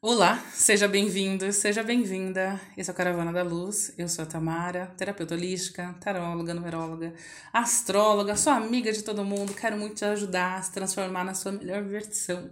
Olá, seja bem-vindo, seja bem-vinda. Esse é o Caravana da Luz. Eu sou a Tamara, terapeuta holística, taróloga, numeróloga, astróloga, sou amiga de todo mundo. Quero muito te ajudar a se transformar na sua melhor versão.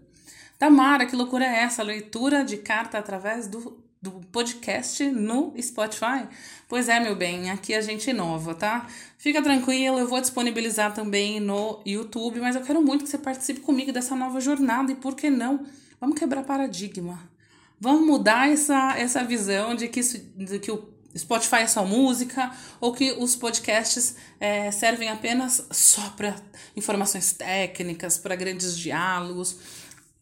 Tamara, que loucura é essa? Leitura de carta através do, do podcast no Spotify? Pois é, meu bem, aqui a gente inova, tá? Fica tranquilo, eu vou disponibilizar também no YouTube, mas eu quero muito que você participe comigo dessa nova jornada e por que não? Vamos quebrar paradigma. Vamos mudar essa, essa visão de que, isso, de que o Spotify é só música ou que os podcasts é, servem apenas só para informações técnicas, para grandes diálogos.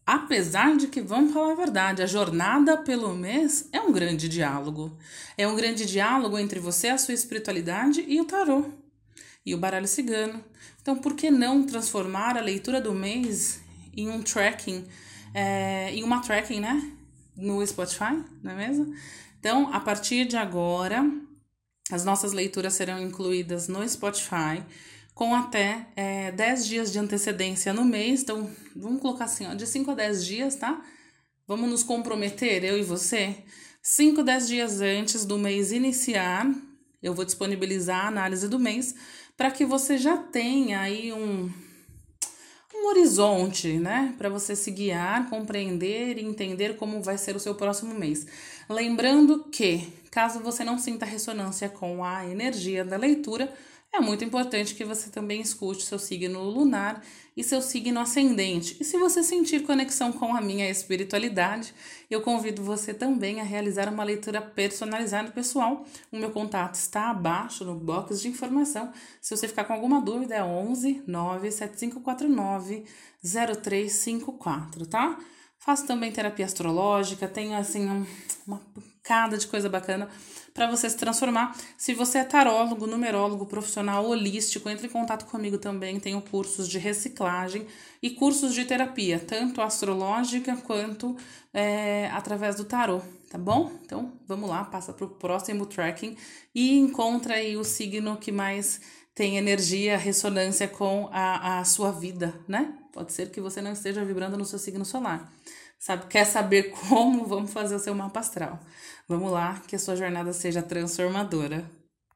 Apesar de que, vamos falar a verdade, a jornada pelo mês é um grande diálogo. É um grande diálogo entre você, a sua espiritualidade e o tarô e o baralho cigano. Então, por que não transformar a leitura do mês em um tracking, é, em uma tracking, né? No Spotify, não é mesmo? Então, a partir de agora, as nossas leituras serão incluídas no Spotify com até é, 10 dias de antecedência no mês. Então, vamos colocar assim, ó, de 5 a 10 dias, tá? Vamos nos comprometer, eu e você. 5 a 10 dias antes do mês iniciar, eu vou disponibilizar a análise do mês para que você já tenha aí um, um horizonte, né, para você se guiar, compreender e entender como vai ser o seu próximo mês. Lembrando que, caso você não sinta ressonância com a energia da leitura, é muito importante que você também escute seu signo lunar e seu signo ascendente. E se você sentir conexão com a minha espiritualidade, eu convido você também a realizar uma leitura personalizada pessoal. O meu contato está abaixo no box de informação. Se você ficar com alguma dúvida, é 11 97549 0354, tá? Faço também terapia astrológica, tenho assim um, uma pancada de coisa bacana para você se transformar. Se você é tarólogo, numerólogo, profissional holístico, entre em contato comigo também. Tenho cursos de reciclagem e cursos de terapia, tanto astrológica quanto é, através do tarô, tá bom? Então vamos lá, passa para o próximo tracking e encontra aí o signo que mais tem energia, ressonância com a, a sua vida, né? Pode ser que você não esteja vibrando no seu signo solar. Sabe, quer saber como? Vamos fazer o seu mapa astral. Vamos lá, que a sua jornada seja transformadora.